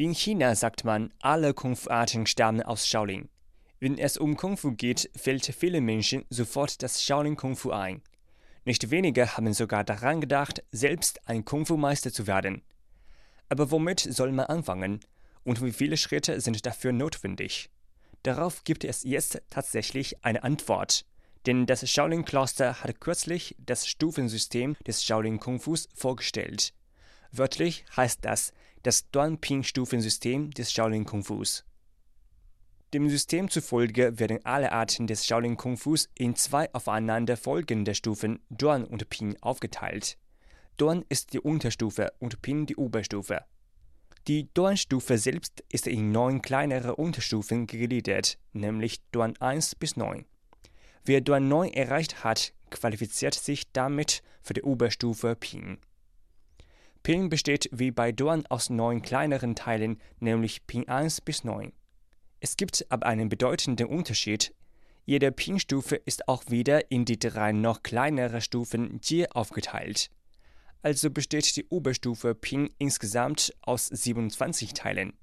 In China sagt man, alle Kung-Fu-Arten stammen aus Shaolin. Wenn es um Kung-Fu geht, fällt vielen Menschen sofort das Shaolin Kung-Fu ein. Nicht wenige haben sogar daran gedacht, selbst ein Kung-Fu-Meister zu werden. Aber womit soll man anfangen? Und wie viele Schritte sind dafür notwendig? Darauf gibt es jetzt tatsächlich eine Antwort. Denn das Shaolin-Kloster hat kürzlich das Stufensystem des Shaolin Kung-Fus vorgestellt. Wörtlich heißt das das Duanping-Stufensystem des Shaolin Kung-Fus. Dem System zufolge werden alle Arten des Shaolin Kung-Fus in zwei aufeinander folgende Stufen Duan und Ping aufgeteilt. Duan ist die Unterstufe und Ping die Oberstufe. Die Duan-Stufe selbst ist in neun kleinere Unterstufen gegliedert, nämlich Duan 1 bis 9. Wer Duan 9 erreicht hat, qualifiziert sich damit für die Oberstufe Ping. Ping besteht wie bei Duan aus neun kleineren Teilen, nämlich Ping 1 bis 9. Es gibt aber einen bedeutenden Unterschied. Jede Ping-Stufe ist auch wieder in die drei noch kleinere Stufen Jie aufgeteilt. Also besteht die Oberstufe Ping insgesamt aus 27 Teilen.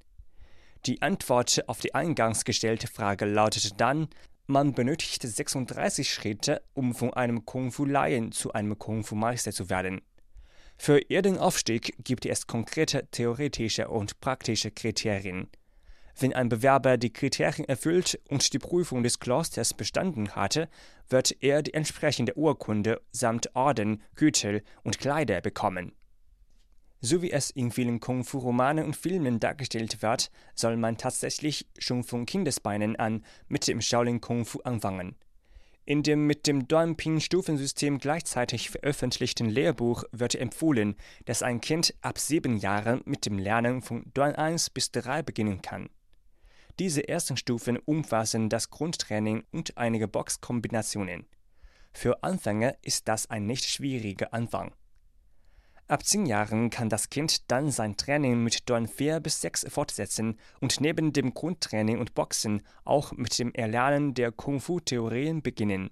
Die Antwort auf die eingangs gestellte Frage lautet dann, man benötigt 36 Schritte, um von einem Kung-Fu-Laien zu einem Kung-Fu-Meister zu werden. Für ihren Aufstieg gibt es konkrete theoretische und praktische Kriterien. Wenn ein Bewerber die Kriterien erfüllt und die Prüfung des Klosters bestanden hatte, wird er die entsprechende Urkunde samt Orden, Gürtel und Kleider bekommen. So wie es in vielen Kung-Fu-Romanen und Filmen dargestellt wird, soll man tatsächlich schon von Kindesbeinen an mit dem Shaolin Kung-Fu anfangen. In dem mit dem Duanping-Stufensystem gleichzeitig veröffentlichten Lehrbuch wird empfohlen, dass ein Kind ab sieben Jahren mit dem Lernen von Duan 1 bis 3 beginnen kann. Diese ersten Stufen umfassen das Grundtraining und einige Boxkombinationen. Für Anfänger ist das ein nicht schwieriger Anfang. Ab zehn Jahren kann das Kind dann sein Training mit Dorn 4 bis 6 fortsetzen und neben dem Grundtraining und Boxen auch mit dem Erlernen der Kung-Fu-Theorien beginnen.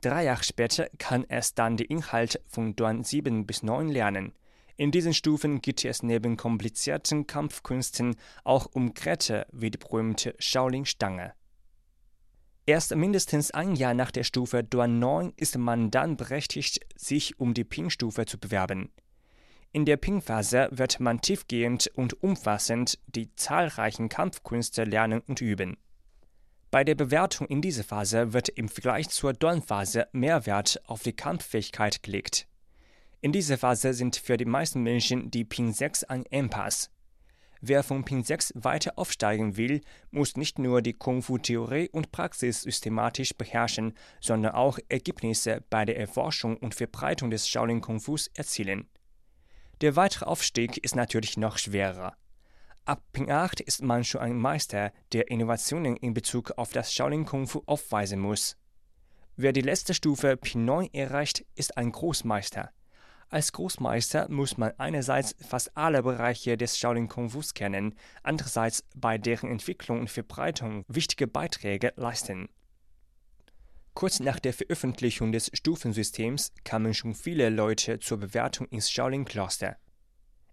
Drei Jahre später kann es dann die Inhalte von Dorn 7 bis 9 lernen. In diesen Stufen geht es neben komplizierten Kampfkünsten auch um Geräte wie die berühmte Shaolin-Stange. Erst mindestens ein Jahr nach der Stufe Duan 9 ist man dann berechtigt, sich um die Ping-Stufe zu bewerben. In der Ping-Phase wird man tiefgehend und umfassend die zahlreichen Kampfkünste lernen und üben. Bei der Bewertung in dieser Phase wird im Vergleich zur Duan-Phase mehr Wert auf die Kampffähigkeit gelegt. In dieser Phase sind für die meisten Menschen die Ping 6 ein Impasse. Wer von Pin 6 weiter aufsteigen will, muss nicht nur die Kung-Fu-Theorie und Praxis systematisch beherrschen, sondern auch Ergebnisse bei der Erforschung und Verbreitung des Shaolin Kung-Fus erzielen. Der weitere Aufstieg ist natürlich noch schwerer. Ab Ping 8 ist man schon ein Meister, der Innovationen in Bezug auf das Shaolin Kung-Fu aufweisen muss. Wer die letzte Stufe Ping 9 erreicht, ist ein Großmeister. Als Großmeister muss man einerseits fast alle Bereiche des Shaolin Kung Fus kennen, andererseits bei deren Entwicklung und Verbreitung wichtige Beiträge leisten. Kurz nach der Veröffentlichung des Stufensystems kamen schon viele Leute zur Bewertung ins Shaolin-Kloster.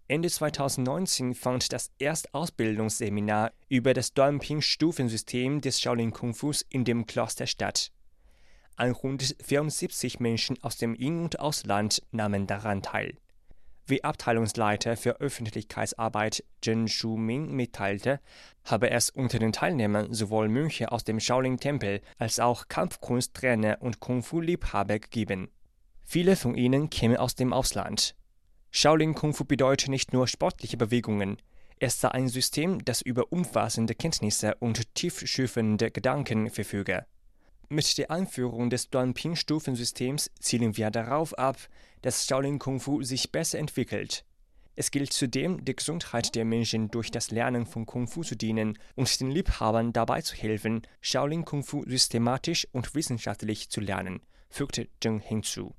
Ende 2019 fand das Erstausbildungsseminar über das Duanping-Stufensystem des Shaolin Kung Fus in dem Kloster statt. 174 Menschen aus dem In- und Ausland nahmen daran teil. Wie Abteilungsleiter für Öffentlichkeitsarbeit Zhen Shu-Ming mitteilte, habe es unter den Teilnehmern sowohl Mönche aus dem Shaolin-Tempel als auch Kampfkunsttrainer und Kung-Fu-Liebhaber gegeben. Viele von ihnen kämen aus dem Ausland. Shaolin Kung Fu bedeutet nicht nur sportliche Bewegungen, es sei ein System, das über umfassende Kenntnisse und tiefschürfende Gedanken verfüge. Mit der Einführung des Duanping-Stufensystems zielen wir darauf ab, dass Shaolin Kung Fu sich besser entwickelt. Es gilt zudem, der Gesundheit der Menschen durch das Lernen von Kung Fu zu dienen und den Liebhabern dabei zu helfen, Shaolin Kung Fu systematisch und wissenschaftlich zu lernen, fügte Zheng hinzu